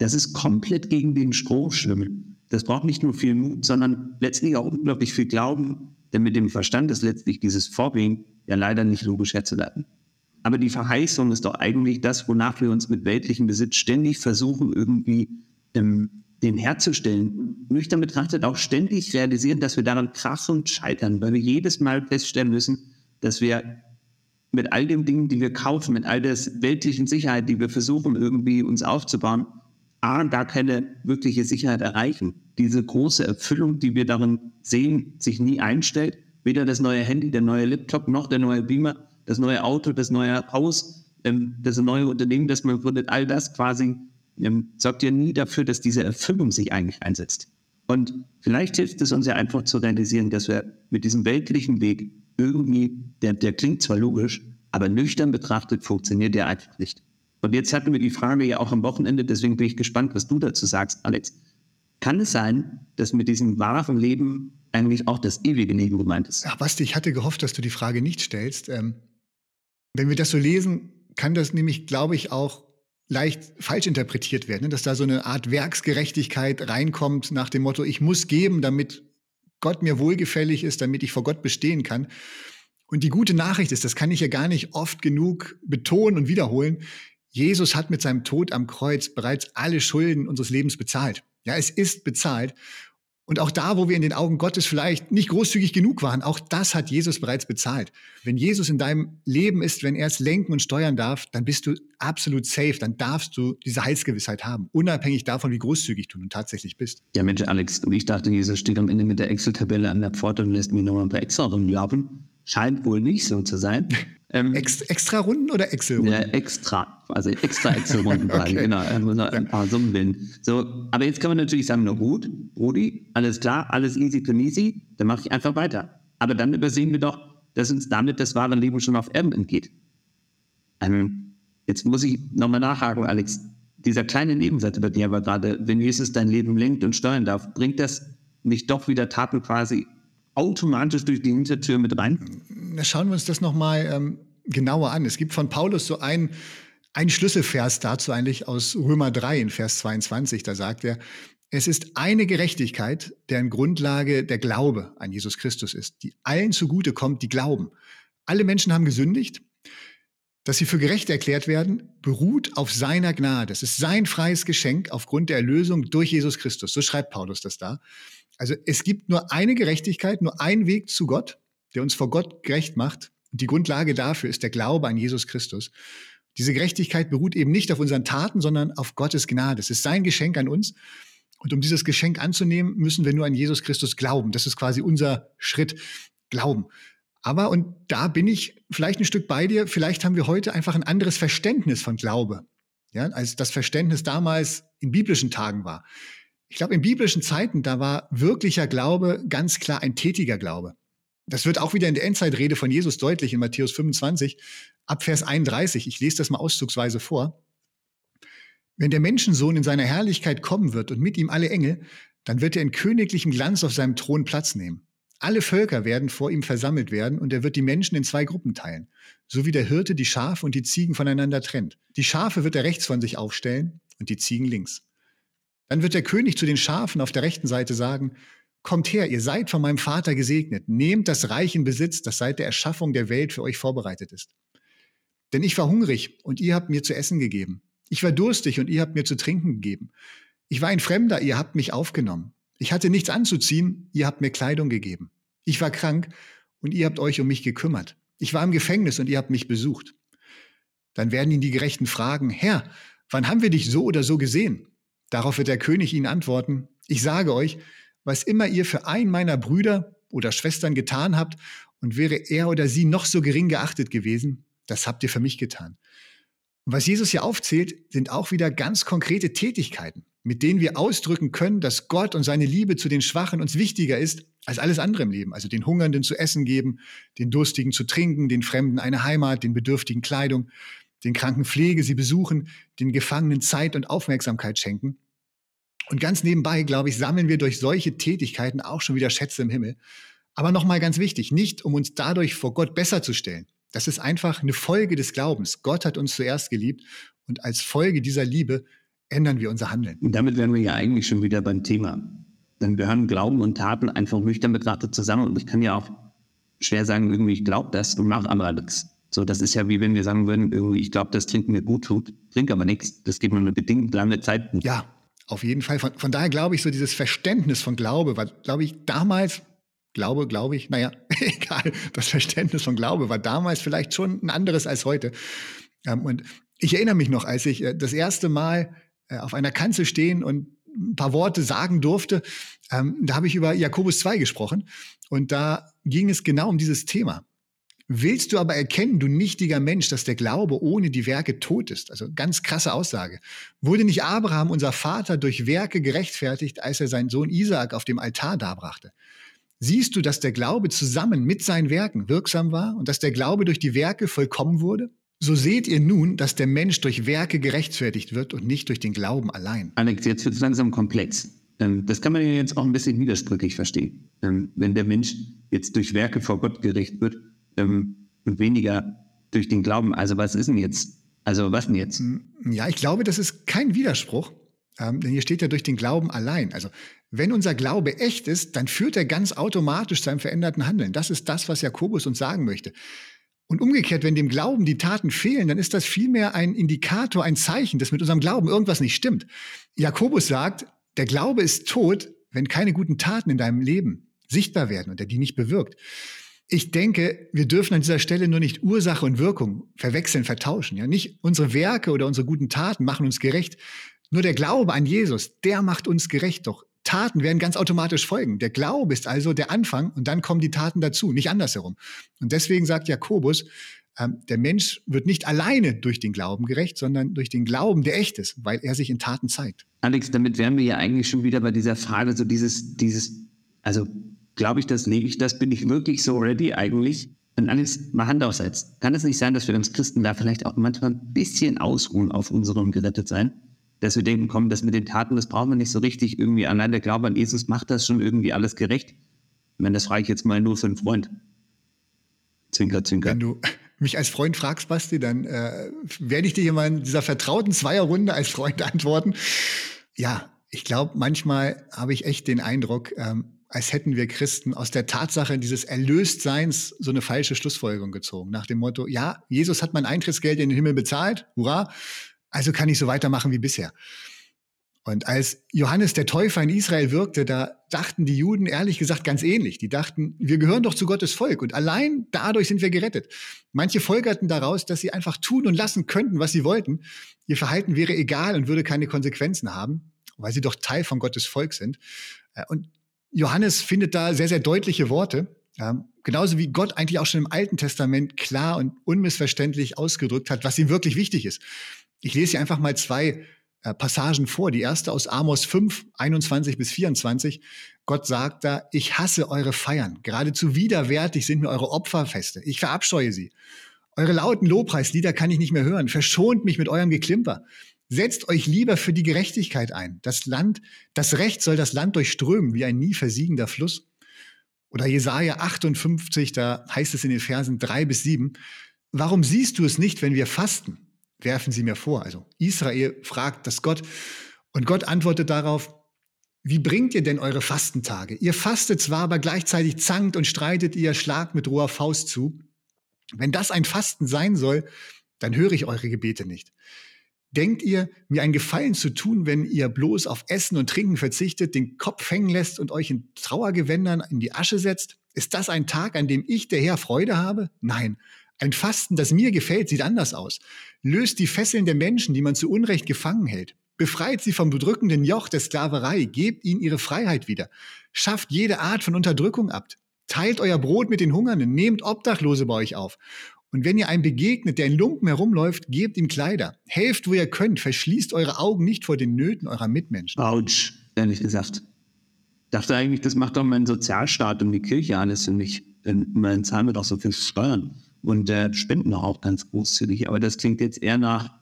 C: Das ist komplett gegen den Strom schwimmen. Das braucht nicht nur viel Mut, sondern letztlich auch unglaublich viel Glauben, denn mit dem Verstand ist letztlich dieses Vorgehen ja leider nicht logisch herzuleiten. Aber die Verheißung ist doch eigentlich das, wonach wir uns mit weltlichem Besitz ständig versuchen, irgendwie ähm, den herzustellen. Nüchtern betrachtet auch ständig realisieren, dass wir daran krachend scheitern, weil wir jedes Mal feststellen müssen, dass wir mit all den Dingen, die wir kaufen, mit all der weltlichen Sicherheit, die wir versuchen, irgendwie uns aufzubauen, A, gar keine wirkliche Sicherheit erreichen. Diese große Erfüllung, die wir darin sehen, sich nie einstellt. Weder das neue Handy, der neue Laptop, noch der neue Beamer, das neue Auto, das neue Haus, ähm, das neue Unternehmen, das man gründet, all das quasi ähm, sorgt ja nie dafür, dass diese Erfüllung sich eigentlich einsetzt. Und vielleicht hilft es uns ja einfach zu realisieren, dass wir mit diesem weltlichen Weg irgendwie, der, der klingt zwar logisch, Aber nüchtern betrachtet funktioniert der einfach nicht. Und jetzt hatten wir die Frage ja auch am Wochenende, deswegen bin ich gespannt, was du dazu sagst, Alex. Kann es sein, dass mit diesem wahren Leben eigentlich auch das ewige Leben gemeint ist?
B: Ach, Basti, ich hatte gehofft, dass du die Frage nicht stellst. Ähm, wenn wir das so lesen, kann das nämlich, glaube ich, auch leicht falsch interpretiert werden, ne? dass da so eine Art Werksgerechtigkeit reinkommt nach dem Motto, ich muss geben, damit Gott mir wohlgefällig ist, damit ich vor Gott bestehen kann. Und die gute Nachricht ist, das kann ich ja gar nicht oft genug betonen und wiederholen, Jesus hat mit seinem Tod am Kreuz bereits alle Schulden unseres Lebens bezahlt. Ja, es ist bezahlt. Und auch da, wo wir in den Augen Gottes vielleicht nicht großzügig genug waren, auch das hat Jesus bereits bezahlt. Wenn Jesus in deinem Leben ist, wenn er es lenken und steuern darf, dann bist du absolut safe. Dann darfst du diese Heilsgewissheit haben, unabhängig davon, wie großzügig du nun tatsächlich bist.
C: Ja, Mensch, Alex, und ich dachte, Jesus steht am Ende mit der Excel-Tabelle an der Pforte und lässt mir nochmal ein paar extra rumlaufen. Scheint wohl nicht so zu sein.
B: Ähm, Ex extra Runden oder Excel-Runden?
C: Ja, extra. Also extra Excel-Runden okay. genau. Muss noch ein paar Summen bilden. So, aber jetzt kann man natürlich sagen, na gut, Rudi, alles klar, alles easy peasy, dann mache ich einfach weiter. Aber dann übersehen wir doch, dass uns damit das wahre Leben schon auf Erden entgeht. Ähm, jetzt muss ich nochmal nachhaken, Alex. Dieser kleine Nebensatz, über den aber gerade, wenn Jesus dein Leben lenkt und steuern darf, bringt das nicht doch wieder Taten quasi automatisch durch die Hintertür mit rein?
B: Schauen wir uns das nochmal ähm, genauer an. Es gibt von Paulus so einen, einen Schlüsselvers dazu eigentlich aus Römer 3 in Vers 22. Da sagt er, es ist eine Gerechtigkeit, deren Grundlage der Glaube an Jesus Christus ist, die allen zugute kommt, die glauben. Alle Menschen haben gesündigt. Dass sie für gerecht erklärt werden, beruht auf seiner Gnade. Es ist sein freies Geschenk aufgrund der Erlösung durch Jesus Christus. So schreibt Paulus das da. Also es gibt nur eine Gerechtigkeit, nur einen Weg zu Gott, der uns vor Gott gerecht macht. Und die Grundlage dafür ist der Glaube an Jesus Christus. Diese Gerechtigkeit beruht eben nicht auf unseren Taten, sondern auf Gottes Gnade. Es ist sein Geschenk an uns. Und um dieses Geschenk anzunehmen, müssen wir nur an Jesus Christus glauben. Das ist quasi unser Schritt. Glauben. Aber, und da bin ich vielleicht ein Stück bei dir, vielleicht haben wir heute einfach ein anderes Verständnis von Glaube, ja, als das Verständnis damals in biblischen Tagen war. Ich glaube, in biblischen Zeiten, da war wirklicher Glaube ganz klar ein tätiger Glaube. Das wird auch wieder in der Endzeitrede von Jesus deutlich in Matthäus 25, ab Vers 31. Ich lese das mal auszugsweise vor. Wenn der Menschensohn in seiner Herrlichkeit kommen wird und mit ihm alle Engel, dann wird er in königlichem Glanz auf seinem Thron Platz nehmen. Alle Völker werden vor ihm versammelt werden und er wird die Menschen in zwei Gruppen teilen, so wie der Hirte die Schafe und die Ziegen voneinander trennt. Die Schafe wird er rechts von sich aufstellen und die Ziegen links. Dann wird der König zu den Schafen auf der rechten Seite sagen, Kommt her, ihr seid von meinem Vater gesegnet, nehmt das Reich in Besitz, das seit der Erschaffung der Welt für euch vorbereitet ist. Denn ich war hungrig und ihr habt mir zu essen gegeben. Ich war durstig und ihr habt mir zu trinken gegeben. Ich war ein Fremder, ihr habt mich aufgenommen. Ich hatte nichts anzuziehen, ihr habt mir Kleidung gegeben. Ich war krank und ihr habt euch um mich gekümmert. Ich war im Gefängnis und ihr habt mich besucht. Dann werden ihn die Gerechten fragen, Herr, wann haben wir dich so oder so gesehen? Darauf wird der König ihnen antworten, ich sage euch, was immer ihr für einen meiner Brüder oder Schwestern getan habt, und wäre er oder sie noch so gering geachtet gewesen, das habt ihr für mich getan. Und was Jesus hier aufzählt, sind auch wieder ganz konkrete Tätigkeiten, mit denen wir ausdrücken können, dass Gott und seine Liebe zu den Schwachen uns wichtiger ist als alles andere im Leben. Also den Hungernden zu essen geben, den Durstigen zu trinken, den Fremden eine Heimat, den Bedürftigen Kleidung, den Kranken Pflege, sie besuchen, den Gefangenen Zeit und Aufmerksamkeit schenken. Und ganz nebenbei, glaube ich, sammeln wir durch solche Tätigkeiten auch schon wieder Schätze im Himmel. Aber nochmal ganz wichtig, nicht um uns dadurch vor Gott besser zu stellen. Das ist einfach eine Folge des Glaubens. Gott hat uns zuerst geliebt und als Folge dieser Liebe ändern wir unser Handeln.
C: Und damit wären wir ja eigentlich schon wieder beim Thema. Dann gehören Glauben und Taten einfach nüchtern betrachtet zusammen. Und ich kann ja auch schwer sagen, irgendwie, ich glaube das und mache nichts. So, das ist ja wie wenn wir sagen würden, irgendwie, ich glaube, das Trinken mir gut tut, trinke aber nichts. Das geht nur eine bedingt lange Zeit.
B: Ja, auf jeden Fall. Von, von daher glaube ich, so dieses Verständnis von Glaube war, glaube ich, damals, Glaube, glaube ich, naja, egal, das Verständnis von Glaube war damals vielleicht schon ein anderes als heute. Ähm, und ich erinnere mich noch, als ich äh, das erste Mal äh, auf einer Kanzel stehen und ein paar Worte sagen durfte, ähm, da habe ich über Jakobus 2 gesprochen und da ging es genau um dieses Thema. Willst du aber erkennen, du nichtiger Mensch, dass der Glaube ohne die Werke tot ist? Also ganz krasse Aussage. Wurde nicht Abraham, unser Vater, durch Werke gerechtfertigt, als er seinen Sohn Isaak auf dem Altar darbrachte? Siehst du, dass der Glaube zusammen mit seinen Werken wirksam war und dass der Glaube durch die Werke vollkommen wurde? So seht ihr nun, dass der Mensch durch Werke gerechtfertigt wird und nicht durch den Glauben allein.
C: Alex, jetzt wird es langsam komplex. Ähm, das kann man ja jetzt auch ein bisschen widersprüchlich verstehen. Ähm, wenn der Mensch jetzt durch Werke vor Gott gerecht wird ähm, und weniger durch den Glauben. Also was ist denn jetzt? Also was denn jetzt? Hm,
B: ja, ich glaube, das ist kein Widerspruch. denn hier steht ja durch den Glauben allein. Also wenn unser Glaube echt ist, dann führt er ganz automatisch zu einem veränderten Handeln. Das ist das, was Jakobus uns sagen möchte. Und umgekehrt, wenn dem Glauben die Taten fehlen, dann ist das vielmehr ein Indikator, ein Zeichen, dass mit unserem Glauben irgendwas nicht stimmt. Jakobus sagt, der Glaube ist tot, wenn keine guten Taten in deinem Leben sichtbar werden und er die nicht bewirkt. Ich denke, wir dürfen an dieser Stelle nur nicht Ursache und Wirkung verwechseln, vertauschen. Ja, nicht unsere Werke oder unsere guten Taten machen uns gerecht. Nur der Glaube an Jesus, der macht uns gerecht. Doch Taten werden ganz automatisch folgen. Der Glaube ist also der Anfang und dann kommen die Taten dazu, nicht andersherum. Und deswegen sagt Jakobus, ähm, der Mensch wird nicht alleine durch den Glauben gerecht, sondern durch den Glauben, der echt ist, weil er sich in Taten zeigt.
C: Alex, damit wären wir ja eigentlich schon wieder bei dieser Frage, so dieses, dieses, also glaube ich das, lebe ich das, bin ich wirklich so ready eigentlich? Wenn alles mal Hand aufsetzt, kann es nicht sein, dass wir uns Christen da vielleicht auch manchmal ein bisschen ausruhen auf unserem Gerettetsein? dass wir denken, komm, das mit den Taten, das brauchen wir nicht so richtig irgendwie. Allein der Glaube an Jesus macht das schon irgendwie alles gerecht. Meine, das frage ich jetzt mal nur für einen Freund.
B: Zwinker, zwinker. Wenn du mich als Freund fragst, Basti, dann äh, werde ich dir hier mal in dieser vertrauten Zweierrunde als Freund antworten. Ja, ich glaube, manchmal habe ich echt den Eindruck, ähm, als hätten wir Christen aus der Tatsache dieses Erlöstseins so eine falsche Schlussfolgerung gezogen. Nach dem Motto, ja, Jesus hat mein Eintrittsgeld in den Himmel bezahlt, hurra, also kann ich so weitermachen wie bisher. Und als Johannes der Täufer in Israel wirkte, da dachten die Juden ehrlich gesagt ganz ähnlich. Die dachten, wir gehören doch zu Gottes Volk und allein dadurch sind wir gerettet. Manche folgerten daraus, dass sie einfach tun und lassen könnten, was sie wollten. Ihr Verhalten wäre egal und würde keine Konsequenzen haben, weil sie doch Teil von Gottes Volk sind. Äh, und Johannes findet da sehr, sehr deutliche Worte. genauso wie Gott eigentlich auch schon im Alten Testament klar und unmissverständlich ausgedrückt hat, was ihm wirklich wichtig ist. Ich lese hier einfach mal zwei äh, Passagen vor. Die erste aus Amos 5, 21 bis 24. Gott sagt da, ich hasse eure Feiern. Geradezu widerwärtig sind mir eure Opferfeste. Ich verabscheue sie. Eure lauten Lobpreislieder kann ich nicht mehr hören. Verschont mich mit eurem Geklimper. Setzt euch lieber für die Gerechtigkeit ein. Das Land, das Recht soll das Land durchströmen wie ein nie versiegender Fluss. Oder Jesaja 58, da heißt es in den Versen drei bis sieben. Warum siehst du es nicht, wenn wir fasten? werfen sie mir vor. Also Israel fragt das Gott und Gott antwortet darauf, wie bringt ihr denn eure Fastentage? Ihr fastet zwar, aber gleichzeitig zankt und streitet ihr, schlagt mit roher Faust zu. Wenn das ein Fasten sein soll, dann höre ich eure Gebete nicht. Denkt ihr, mir einen Gefallen zu tun, wenn ihr bloß auf Essen und Trinken verzichtet, den Kopf hängen lässt und euch in Trauergewändern in die Asche setzt? Ist das ein Tag, an dem ich, der Herr, Freude habe? Nein, ein Fasten, das mir gefällt, sieht anders aus. Löst die Fesseln der Menschen, die man zu Unrecht gefangen hält. Befreit sie vom bedrückenden Joch der Sklaverei. Gebt ihnen ihre Freiheit wieder. Schafft jede Art von Unterdrückung ab. Teilt euer Brot mit den Hungernden. Nehmt Obdachlose bei euch auf. Und wenn ihr einem begegnet, der in Lumpen herumläuft, gebt ihm Kleider. Helft, wo ihr könnt. Verschließt eure Augen nicht vor den Nöten eurer Mitmenschen.
C: Autsch, ehrlich gesagt. Dachte eigentlich, das macht doch mein Sozialstaat und die Kirche alles für mich. Denn man zahlen wir doch so viel Steuern und äh, spenden auch ganz großzügig. Aber das klingt jetzt eher nach,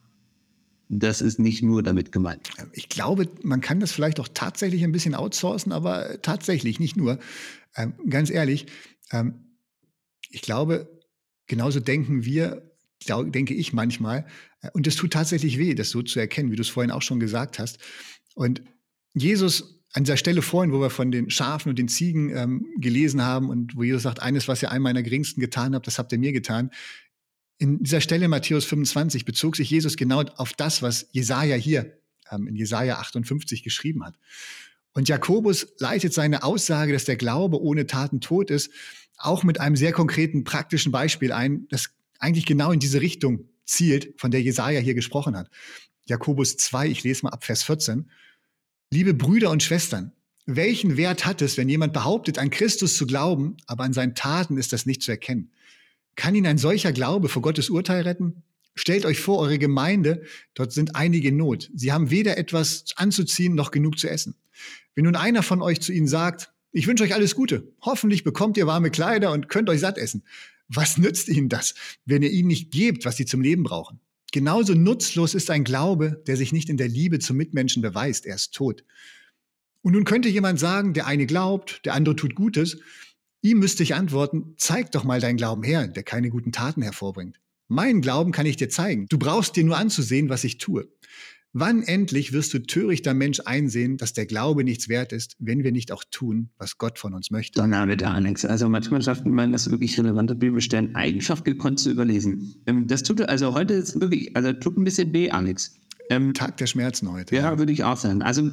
C: das ist nicht nur damit gemeint.
B: Ich glaube, man kann das vielleicht auch tatsächlich ein bisschen outsourcen, aber tatsächlich nicht nur. Ähm, ganz ehrlich, ähm, ich glaube, genauso denken wir, denke ich manchmal. Äh, und es tut tatsächlich weh, das so zu erkennen, wie du es vorhin auch schon gesagt hast. Und Jesus an dieser Stelle vorhin, wo wir von den Schafen und den Ziegen ähm, gelesen haben und wo Jesus sagt, eines, was ihr einem meiner Geringsten getan habt, das habt ihr mir getan. In dieser Stelle Matthäus 25 bezog sich Jesus genau auf das, was Jesaja hier ähm, in Jesaja 58 geschrieben hat. Und Jakobus leitet seine Aussage, dass der Glaube ohne Taten tot ist, auch mit einem sehr konkreten praktischen Beispiel ein, das eigentlich genau in diese Richtung zielt, von der Jesaja hier gesprochen hat. Jakobus 2, ich lese mal ab Vers 14. Liebe Brüder und Schwestern, welchen Wert hat es, wenn jemand behauptet, an Christus zu glauben, aber an seinen Taten ist das nicht zu erkennen? Kann ihn ein solcher Glaube vor Gottes Urteil retten? Stellt euch vor, eure Gemeinde, dort sind einige in Not. Sie haben weder etwas anzuziehen noch genug zu essen. Wenn nun einer von euch zu ihnen sagt, ich wünsche euch alles Gute. Hoffentlich bekommt ihr warme Kleider und könnt euch satt essen. Was nützt ihnen das, wenn ihr ihnen nicht gebt, was sie zum Leben brauchen? Genauso nutzlos ist ein Glaube, der sich nicht in der Liebe zum Mitmenschen beweist. Er ist tot. Und nun könnte jemand sagen, der eine glaubt, der andere tut Gutes. Ihm müsste ich antworten, zeig doch mal deinen Glauben her, der keine guten Taten hervorbringt. Meinen Glauben kann ich dir zeigen. Du brauchst dir nur anzusehen, was ich tue. Wann endlich wirst du törichter Mensch einsehen, dass der Glaube nichts wert ist, wenn wir nicht auch tun, was Gott von uns möchte?
C: Donner der Alex. Also manchmal schafft man das wirklich relevante Bibelstellen Eigenschaft gekonnt zu überlesen. Ähm, das tut also heute ist wirklich, also tut ein bisschen weh, Alex.
B: Ähm, Tag der Schmerzen heute.
C: Ja, würde ich auch sagen. Also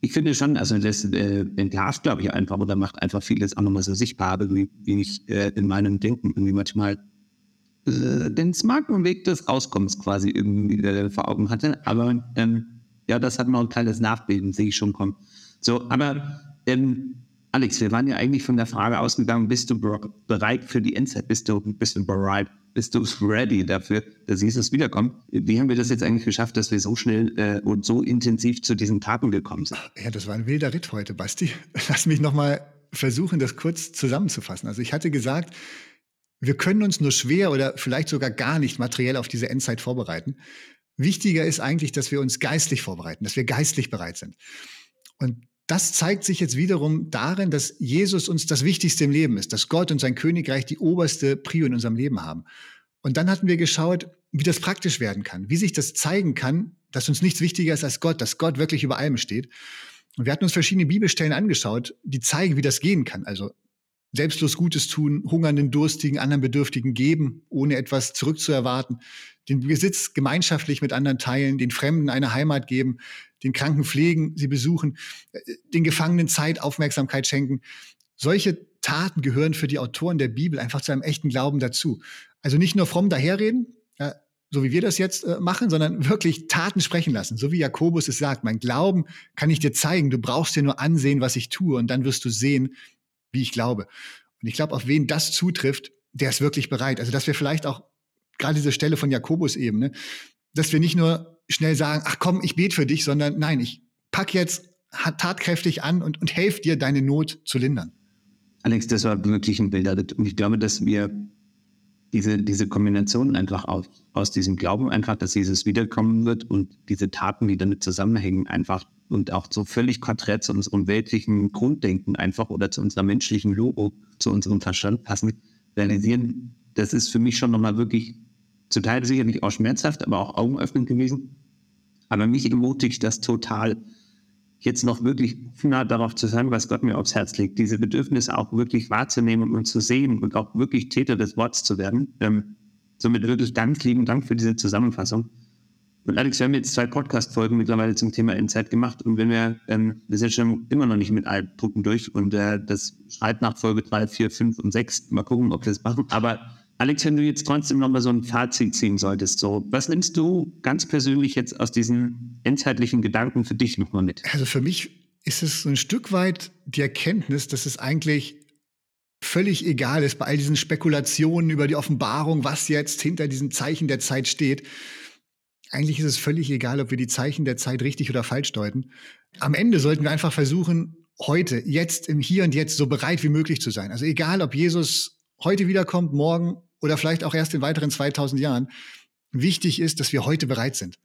C: ich finde schon, also das äh, entlarvt, glaube ich, einfach oder macht einfach vieles auch nochmal so sichtbar, wie, wie ich äh, in meinem Denken irgendwie manchmal den smarten Weg des Auskommens quasi irgendwie äh, vor Augen hatte. Aber ähm, ja, das hat noch ein kleines Nachbilden, sehe ich schon kommen. So, aber ähm, Alex, wir waren ja eigentlich von der Frage ausgegangen, bist du bereit für die Endzeit? Bist du, bist du bereit? Bist du ready dafür, dass Jesus wiederkommt? Wie haben wir das jetzt eigentlich geschafft, dass wir so schnell äh, und so intensiv zu diesen Taten gekommen sind?
B: Ja, das war ein wilder Ritt heute, Basti. Lass mich nochmal versuchen, das kurz zusammenzufassen. Also ich hatte gesagt, wir können uns nur schwer oder vielleicht sogar gar nicht materiell auf diese Endzeit vorbereiten. Wichtiger ist eigentlich, dass wir uns geistlich vorbereiten, dass wir geistlich bereit sind. Und das zeigt sich jetzt wiederum darin, dass Jesus uns das Wichtigste im Leben ist, dass Gott und sein Königreich die oberste Prio in unserem Leben haben. Und dann hatten wir geschaut, wie das praktisch werden kann, wie sich das zeigen kann, dass uns nichts wichtiger ist als Gott, dass Gott wirklich über allem steht. Und wir hatten uns verschiedene Bibelstellen angeschaut, die zeigen, wie das gehen kann. Also selbstlos Gutes tun, hungernden, durstigen, anderen Bedürftigen geben, ohne etwas zurückzuerwarten, den Besitz gemeinschaftlich mit anderen teilen, den Fremden eine Heimat geben, den Kranken pflegen, sie besuchen, äh, den Gefangenen Zeit, Aufmerksamkeit schenken. Solche Taten gehören für die Autoren der Bibel einfach zu einem echten Glauben dazu. Also nicht nur fromm daherreden, so wie wir das jetzt äh, machen, sondern wirklich Taten sprechen lassen. So wie Jakobus es sagt, mein Glauben kann ich dir zeigen, du brauchst dir nur ansehen, was ich tue und dann wirst du sehen, wie ich glaube. Und ich glaube, auf wen das zutrifft, der ist wirklich bereit. Also, dass wir vielleicht auch gerade diese Stelle von Jakobus eben, ne, dass wir nicht nur schnell sagen, ach komm, ich bete für dich, sondern nein, ich pack jetzt tatkräftig an und, und helfe dir, deine Not zu lindern.
C: Alex, das war wirklich ein Bild. Und ich glaube, dass wir diese, diese Kombination einfach aus, aus diesem Glauben einfach, dass Jesus wiederkommen wird und diese Taten, die damit zusammenhängen, einfach und auch so völlig konträr zu unserem weltlichen Grunddenken einfach oder zu unserer menschlichen Logo, zu unserem Verstand passen, realisieren, das ist für mich schon nochmal wirklich zum Teil sicherlich auch schmerzhaft, aber auch augenöffnend gewesen. Aber mich ermutigt das total, jetzt noch wirklich nah darauf zu sein, was Gott mir aufs Herz legt, diese Bedürfnisse auch wirklich wahrzunehmen und zu sehen und auch wirklich Täter des Wortes zu werden. Ähm, somit wirklich ganz lieben Dank für diese Zusammenfassung. Und Alex, wir haben jetzt zwei Podcast-Folgen mittlerweile zum Thema Endzeit gemacht und wenn wir, ähm, wir sind schon immer noch nicht mit allen Punkten durch und äh, das schreit nach Folge 3, 4, 5 und 6. Mal gucken, ob wir das machen. Aber Alex, wenn du jetzt trotzdem nochmal so ein Fazit ziehen solltest, so, was nimmst du ganz persönlich jetzt aus diesen endzeitlichen Gedanken für dich nochmal mit?
B: Also für mich ist es so ein Stück weit die Erkenntnis, dass es eigentlich völlig egal ist bei all diesen Spekulationen über die Offenbarung, was jetzt hinter diesen Zeichen der Zeit steht eigentlich ist es völlig egal, ob wir die Zeichen der Zeit richtig oder falsch deuten. Am Ende sollten wir einfach versuchen, heute, jetzt, im Hier und Jetzt so bereit wie möglich zu sein. Also egal, ob Jesus heute wiederkommt, morgen oder vielleicht auch erst in weiteren 2000 Jahren. Wichtig ist, dass wir heute bereit sind.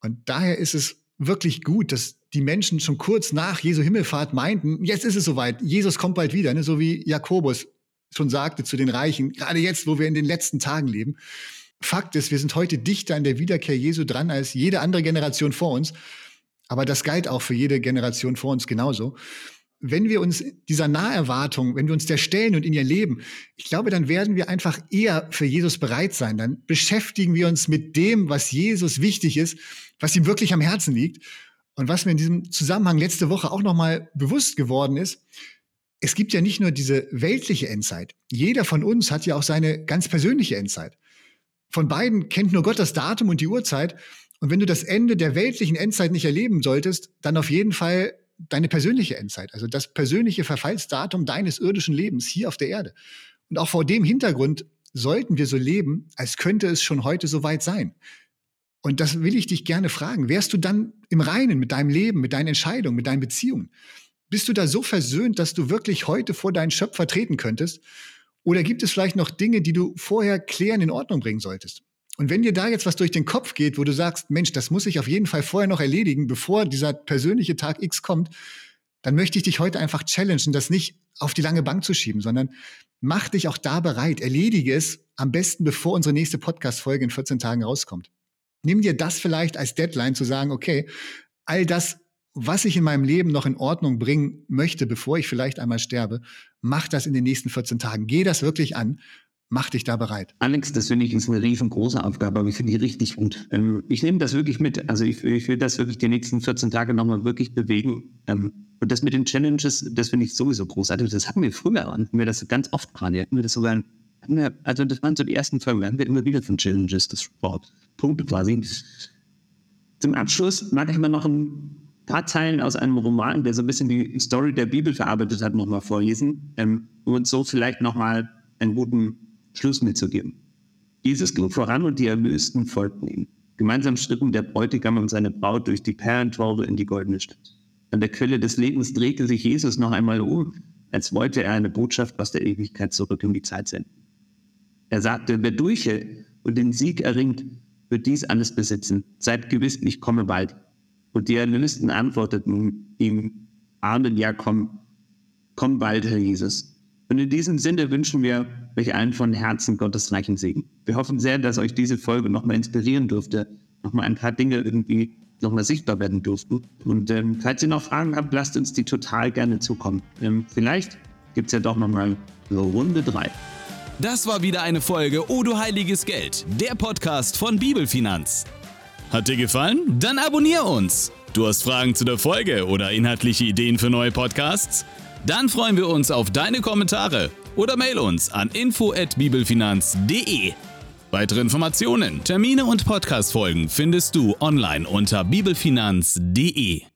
B: Und daher ist es wirklich gut, dass die Menschen schon kurz nach Jesu Himmelfahrt meinten, jetzt ist es soweit, Jesus kommt bald wieder, ne? so wie Jakobus schon sagte zu den Reichen, gerade jetzt, wo wir in den letzten Tagen leben. Fakt ist, wir sind heute dichter an der Wiederkehr Jesu dran als jede andere Generation vor uns. Aber das galt auch für jede Generation vor uns genauso. Wenn wir uns dieser Naherwartung, wenn wir uns der stellen und in ihr leben, ich glaube, dann werden wir einfach eher für Jesus bereit sein. Dann beschäftigen wir uns mit dem, was Jesus wichtig ist, was ihm wirklich am Herzen liegt. Und was mir in diesem Zusammenhang letzte Woche auch nochmal bewusst geworden ist, es gibt ja nicht nur diese weltliche Endzeit. Jeder von uns hat ja auch seine ganz persönliche Endzeit. Von beiden kennt nur Gott das Datum und die Uhrzeit. Und wenn du das Ende der weltlichen Endzeit nicht erleben solltest, dann auf jeden Fall deine persönliche Endzeit, also das persönliche Verfallsdatum deines irdischen Lebens hier auf der Erde. Und auch vor dem Hintergrund sollten wir so leben, als könnte es schon heute so weit sein. Und das will ich dich gerne fragen. Wärst du dann im Reinen mit deinem Leben, mit deinen Entscheidungen, mit deinen Beziehungen? Bist du da so versöhnt, dass du wirklich heute vor deinen Schöpfer treten könntest? Oder gibt es vielleicht noch Dinge, die du vorher klären in Ordnung bringen solltest? Und wenn dir da jetzt was durch den Kopf geht, wo du sagst, Mensch, das muss ich auf jeden Fall vorher noch erledigen, bevor dieser persönliche Tag X kommt, dann möchte ich dich heute einfach challengen, das nicht auf die lange Bank zu schieben, sondern mach dich auch da bereit, erledige es am besten, bevor unsere nächste Podcast-Folge in 14 Tagen rauskommt. Nimm dir das vielleicht als Deadline zu sagen, okay, all das, was ich in meinem Leben noch in Ordnung bringen möchte, bevor ich vielleicht einmal sterbe, mach das in den nächsten 14 Tagen. Geh das wirklich an Mach dich da bereit.
C: Alex, das finde ich ist eine riesengroße Aufgabe, aber ich finde die richtig gut. Ähm, ich nehme das wirklich mit. Also ich, ich, will das wirklich die nächsten 14 Tage nochmal wirklich bewegen. Ähm, und das mit den Challenges, das finde ich sowieso großartig. Das hatten wir früher, hatten wir das ganz oft gerade. Hatten wir das sogar, wir, also das waren so die ersten Folgen, hatten wir immer wieder von Challenges, das Sport. Punkte quasi. Zum Abschluss mag ich mal noch ein paar Zeilen aus einem Roman, der so ein bisschen die Story der Bibel verarbeitet hat, nochmal vorlesen. Ähm, und so vielleicht nochmal einen guten Schluss mitzugeben. Jesus ging voran und die Erlösten folgten ihm. Gemeinsam schritten der Bräutigam und seine Braut durch die Perlentore in die goldene Stadt. An der Quelle des Lebens drehte sich Jesus noch einmal um, als wollte er eine Botschaft aus der Ewigkeit zurück in die Zeit senden. Er sagte, wer durchhält und den Sieg erringt, wird dies alles besitzen. Seid gewiss, ich komme bald. Und die Erlösten antworteten ihm, Amen, ja, komm, komm bald, Herr Jesus. Und in diesem Sinne wünschen wir euch allen von Herzen Gottes reichen Segen. Wir hoffen sehr, dass euch diese Folge nochmal inspirieren durfte, nochmal ein paar Dinge irgendwie nochmal sichtbar werden durften. Und ähm, falls ihr noch Fragen habt, lasst uns die total gerne zukommen. Ähm, vielleicht gibt es ja doch nochmal so Runde 3.
A: Das war wieder eine Folge O du heiliges Geld, der Podcast von Bibelfinanz. Hat dir gefallen? Dann abonnier uns. Du hast Fragen zu der Folge oder inhaltliche Ideen für neue Podcasts? Dann freuen wir uns auf deine Kommentare oder mail uns an info@bibelfinanz.de. Weitere Informationen, Termine und Podcastfolgen findest du online unter bibelfinanz.de.